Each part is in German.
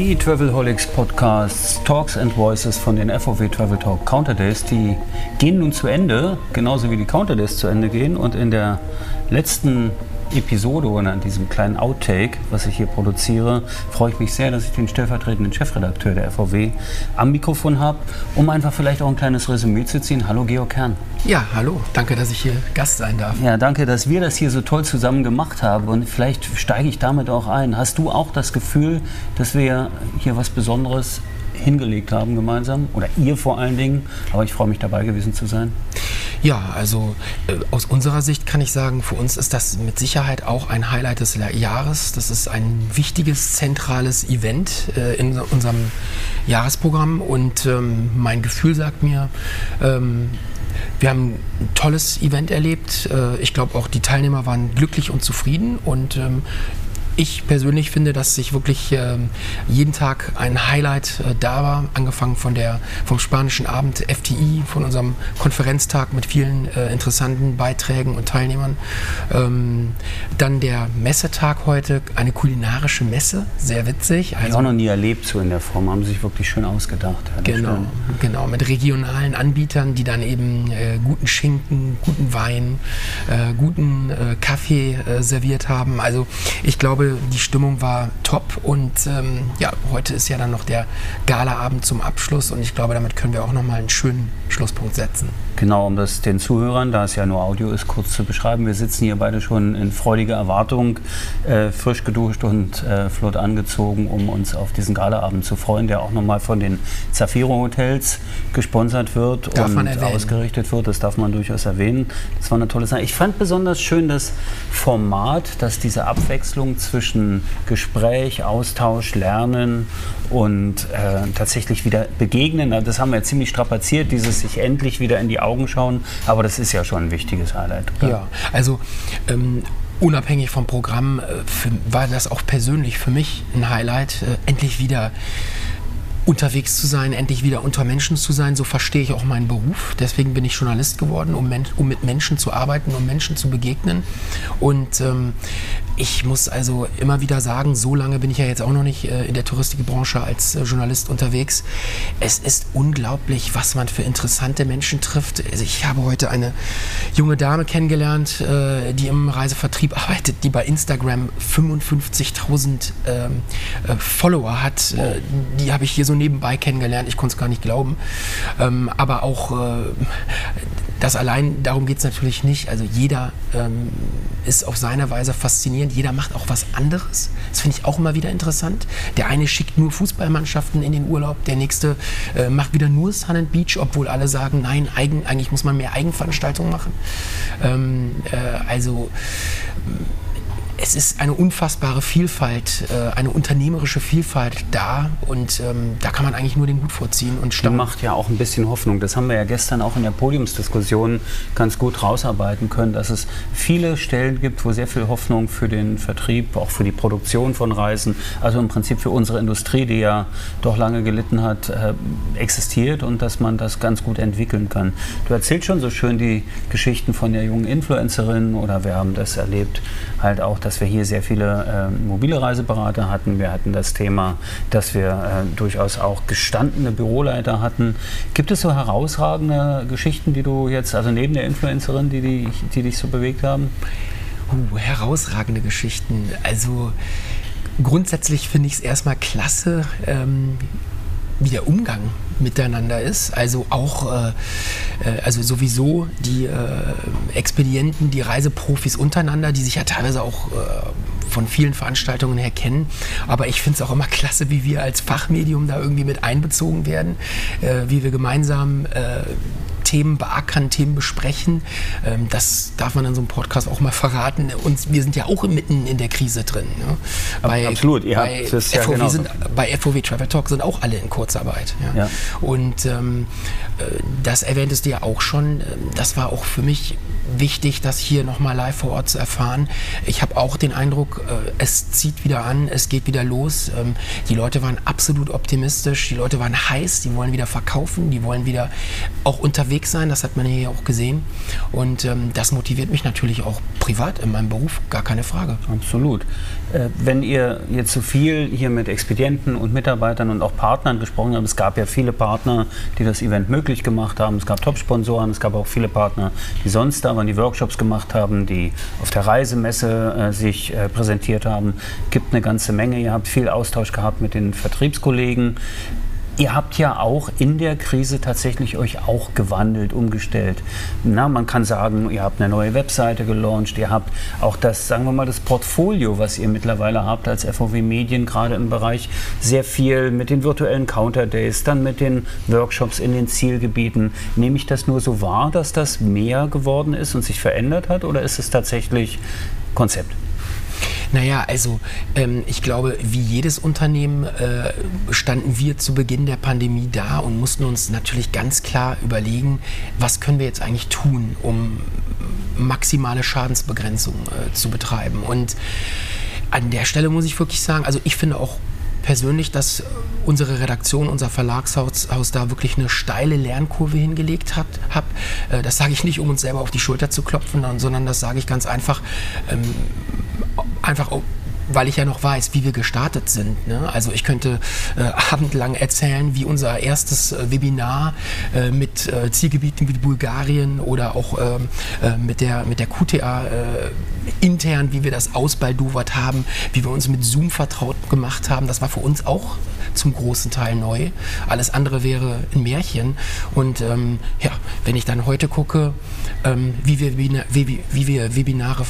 Die Travelholics Podcasts, Talks and Voices von den FOW Travel Talk Counter Days, die gehen nun zu Ende, genauso wie die Counter Days zu Ende gehen. Und in der letzten Episode oder an diesem kleinen Outtake, was ich hier produziere, freue ich mich sehr, dass ich den stellvertretenden Chefredakteur der FVW am Mikrofon habe, um einfach vielleicht auch ein kleines Resümee zu ziehen. Hallo Georg Kern. Ja, hallo. Danke, dass ich hier Gast sein darf. Ja, danke, dass wir das hier so toll zusammen gemacht haben und vielleicht steige ich damit auch ein. Hast du auch das Gefühl, dass wir hier was Besonderes hingelegt haben gemeinsam oder ihr vor allen Dingen, aber ich freue mich dabei gewesen zu sein. Ja, also äh, aus unserer Sicht kann ich sagen, für uns ist das mit Sicherheit auch ein Highlight des Jahres. Das ist ein wichtiges, zentrales Event äh, in unserem Jahresprogramm und ähm, mein Gefühl sagt mir, ähm, wir haben ein tolles Event erlebt. Äh, ich glaube auch die Teilnehmer waren glücklich und zufrieden und ähm, ich persönlich finde, dass sich wirklich äh, jeden Tag ein Highlight äh, da war, angefangen von der, vom spanischen Abend FTI, von unserem Konferenztag mit vielen äh, interessanten Beiträgen und Teilnehmern. Ähm, dann der Messetag heute, eine kulinarische Messe, sehr witzig. Also, ich auch noch nie erlebt so in der Form, haben sich wirklich schön ausgedacht. genau, genau, mit regionalen Anbietern, die dann eben äh, guten Schinken, guten Wein, guten Kaffee serviert haben. Also ich glaube, die Stimmung war top und ähm, ja, heute ist ja dann noch der Galaabend zum Abschluss und ich glaube, damit können wir auch nochmal einen schönen Schlusspunkt setzen. Genau, um das den Zuhörern, da es ja nur Audio ist, kurz zu beschreiben. Wir sitzen hier beide schon in freudiger Erwartung, äh, frisch geduscht und äh, flott angezogen, um uns auf diesen Galaabend zu freuen, der auch nochmal von den Zafiro Hotels gesponsert wird darf und ausgerichtet wird. Das darf man durchaus erwähnen. Das war eine tolle Sache. Ich fand besonders schön das Format, dass diese Abwechslung zwischen Gespräch, Austausch, Lernen und äh, tatsächlich wieder begegnen. Das haben wir ziemlich strapaziert, dieses sich endlich wieder in die Augen Augen schauen. Aber das ist ja schon ein wichtiges Highlight. Oder? Ja, also ähm, unabhängig vom Programm äh, für, war das auch persönlich für mich ein Highlight, äh, endlich wieder unterwegs zu sein, endlich wieder unter Menschen zu sein. So verstehe ich auch meinen Beruf. Deswegen bin ich Journalist geworden, um, um mit Menschen zu arbeiten, um Menschen zu begegnen. Und ähm, ich muss also immer wieder sagen, so lange bin ich ja jetzt auch noch nicht äh, in der Touristikbranche als äh, Journalist unterwegs. Es ist unglaublich, was man für interessante Menschen trifft. Also ich habe heute eine junge Dame kennengelernt, äh, die im Reisevertrieb arbeitet, die bei Instagram 55.000 ähm, Follower hat. die habe ich hier so nebenbei kennengelernt. Ich konnte es gar nicht glauben. Ähm, aber auch das allein, darum geht es natürlich nicht. Also jeder ähm, ist auf seine Weise faszinierend, jeder macht auch was anderes. Das finde ich auch immer wieder interessant. Der eine schickt nur Fußballmannschaften in den Urlaub, der nächste äh, macht wieder nur Sun and Beach, obwohl alle sagen, nein, eigen, eigentlich muss man mehr Eigenveranstaltungen machen. Ähm, äh, also es ist eine unfassbare Vielfalt, äh, eine unternehmerische Vielfalt da und ähm, da kann man eigentlich nur den Hut vorziehen und staunen. macht ja auch ein bisschen Hoffnung. Das haben wir ja gestern auch in der Podiumsdiskussion ganz gut rausarbeiten können, dass es viele Stellen gibt, wo sehr viel Hoffnung für den Vertrieb, auch für die Produktion von Reisen, also im Prinzip für unsere Industrie, die ja doch lange gelitten hat, äh, existiert und dass man das ganz gut entwickeln kann. Du erzählst schon so schön die Geschichten von der jungen Influencerin oder wir haben das erlebt, halt auch, dass dass wir hier sehr viele äh, mobile Reiseberater hatten. Wir hatten das Thema, dass wir äh, durchaus auch gestandene Büroleiter hatten. Gibt es so herausragende Geschichten, die du jetzt, also neben der Influencerin, die, die, die dich so bewegt haben? Uh, herausragende Geschichten. Also grundsätzlich finde ich es erstmal klasse, ähm, wie der Umgang miteinander ist. Also auch, äh, äh, also sowieso die äh, Expedienten, die Reiseprofis untereinander, die sich ja teilweise auch äh, von vielen Veranstaltungen her kennen. Aber ich finde es auch immer klasse, wie wir als Fachmedium da irgendwie mit einbezogen werden, äh, wie wir gemeinsam äh, Themen beackern, Themen besprechen. Ähm, das darf man in so einem Podcast auch mal verraten. Und wir sind ja auch mitten in der Krise drin. Ne? Bei, Absolut, ihr bei, habt das ja FOW genau. sind, bei FOW Travel Talk sind auch alle in Kurzarbeit. Ja? Ja. Und ähm, äh, das erwähntest du ja auch schon. Ähm, das war auch für mich wichtig, das hier nochmal live vor Ort zu erfahren. Ich habe auch den Eindruck, äh, es zieht wieder an, es geht wieder los. Ähm, die Leute waren absolut optimistisch, die Leute waren heiß, die wollen wieder verkaufen, die wollen wieder auch unterwegs sein, das hat man hier auch gesehen. Und ähm, das motiviert mich natürlich auch privat in meinem Beruf, gar keine Frage. Absolut. Äh, wenn ihr jetzt so viel hier mit Expedienten und Mitarbeitern und auch Partnern gesprochen habt, es gab ja viele Partner, die das Event möglich gemacht haben, es gab Top-Sponsoren, es gab auch viele Partner, die sonst da waren, die Workshops gemacht haben, die auf der Reisemesse äh, sich äh, präsentiert haben. Gibt eine ganze Menge. Ihr habt viel Austausch gehabt mit den Vertriebskollegen. Ihr habt ja auch in der Krise tatsächlich euch auch gewandelt, umgestellt. Na, man kann sagen, ihr habt eine neue Webseite gelauncht, ihr habt auch das, sagen wir mal, das Portfolio, was ihr mittlerweile habt als FOW Medien, gerade im Bereich sehr viel mit den virtuellen Counter Days, dann mit den Workshops in den Zielgebieten. Nehme ich das nur so wahr, dass das mehr geworden ist und sich verändert hat oder ist es tatsächlich Konzept? Naja, also ähm, ich glaube, wie jedes Unternehmen äh, standen wir zu Beginn der Pandemie da und mussten uns natürlich ganz klar überlegen, was können wir jetzt eigentlich tun, um maximale Schadensbegrenzung äh, zu betreiben. Und an der Stelle muss ich wirklich sagen, also ich finde auch persönlich, dass unsere Redaktion, unser Verlagshaus da wirklich eine steile Lernkurve hingelegt hat. Hab. Äh, das sage ich nicht, um uns selber auf die Schulter zu klopfen, sondern das sage ich ganz einfach, ähm, einfach weil ich ja noch weiß, wie wir gestartet sind. Ne? Also ich könnte äh, abendlang erzählen, wie unser erstes äh, Webinar äh, mit äh, Zielgebieten wie Bulgarien oder auch ähm, äh, mit, der, mit der QTA äh, intern, wie wir das ausbaldowert haben, wie wir uns mit Zoom vertraut gemacht haben. Das war für uns auch zum großen Teil neu. Alles andere wäre ein Märchen. Und ähm, ja, wenn ich dann heute gucke, ähm, wie, wir, wie, wie wir Webinare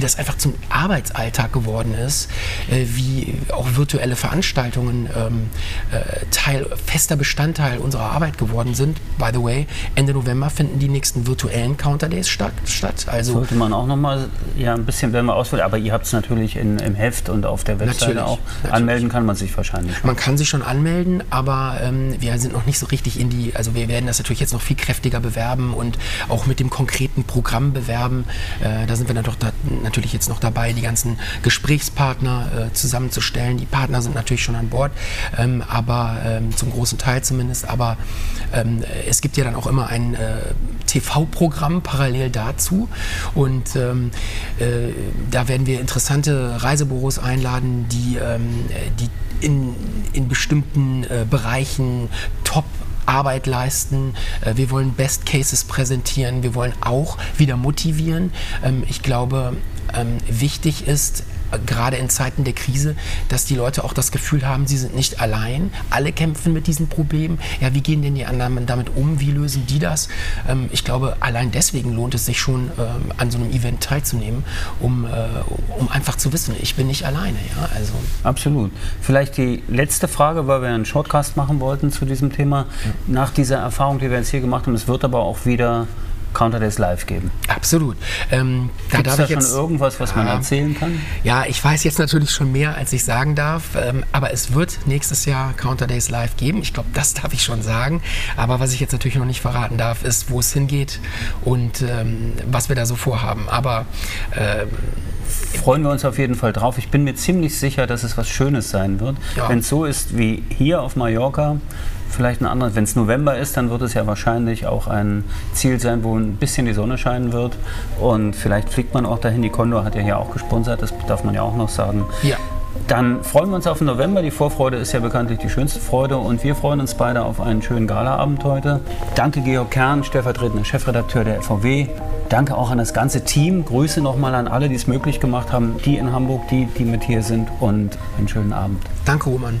wie das einfach zum Arbeitsalltag geworden ist, äh, wie auch virtuelle Veranstaltungen ähm, äh, Teil, fester Bestandteil unserer Arbeit geworden sind. By the way, Ende November finden die nächsten virtuellen Counter Days statt. statt. Also Sollte man auch nochmal ja, ein bisschen, wenn man auswählt, aber ihr habt es natürlich in, im Heft und auf der Webseite natürlich, auch. Natürlich. Anmelden kann man sich wahrscheinlich. Man kann sich schon anmelden, aber ähm, wir sind noch nicht so richtig in die, also wir werden das natürlich jetzt noch viel kräftiger bewerben und auch mit dem konkreten Programm bewerben. Äh, da sind wir dann doch da, natürlich jetzt noch dabei, die ganzen Gesprächspartner äh, zusammenzustellen. Die Partner sind natürlich schon an Bord, ähm, aber ähm, zum großen Teil zumindest. Aber ähm, es gibt ja dann auch immer ein äh, TV-Programm parallel dazu und ähm, äh, da werden wir interessante Reisebüros einladen, die, ähm, die in, in bestimmten äh, Bereichen top Arbeit leisten. Äh, wir wollen Best Cases präsentieren. Wir wollen auch wieder motivieren. Ähm, ich glaube, ähm, wichtig ist, gerade in Zeiten der Krise, dass die Leute auch das Gefühl haben, sie sind nicht allein. Alle kämpfen mit diesen Problemen. Ja, wie gehen denn die anderen damit um? Wie lösen die das? Ähm, ich glaube, allein deswegen lohnt es sich schon, ähm, an so einem Event teilzunehmen, um, äh, um einfach zu wissen, ich bin nicht alleine. Ja? Also. Absolut. Vielleicht die letzte Frage, weil wir einen Shortcast machen wollten zu diesem Thema. Ja. Nach dieser Erfahrung, die wir jetzt hier gemacht haben, es wird aber auch wieder Counter Days live geben. Absolut. Ähm, da Gibt es da schon jetzt, irgendwas, was man erzählen kann? Ja, ich weiß jetzt natürlich schon mehr, als ich sagen darf, ähm, aber es wird nächstes Jahr Counter Days live geben. Ich glaube, das darf ich schon sagen. Aber was ich jetzt natürlich noch nicht verraten darf, ist, wo es hingeht und ähm, was wir da so vorhaben. Aber ähm, freuen wir uns auf jeden Fall drauf. Ich bin mir ziemlich sicher, dass es was Schönes sein wird. Ja. Wenn es so ist wie hier auf Mallorca, vielleicht ein anderes. Wenn es November ist, dann wird es ja wahrscheinlich auch ein Ziel sein, wo ein bisschen die Sonne scheinen wird. Und vielleicht fliegt man auch dahin. Die Condor hat ja hier auch gesponsert, das darf man ja auch noch sagen. Ja. Dann freuen wir uns auf den November. Die Vorfreude ist ja bekanntlich die schönste Freude und wir freuen uns beide auf einen schönen Galaabend heute. Danke Georg Kern, stellvertretender Chefredakteur der FVW. Danke auch an das ganze Team. Grüße nochmal an alle, die es möglich gemacht haben, die in Hamburg, die, die mit hier sind und einen schönen Abend. Danke, Roman.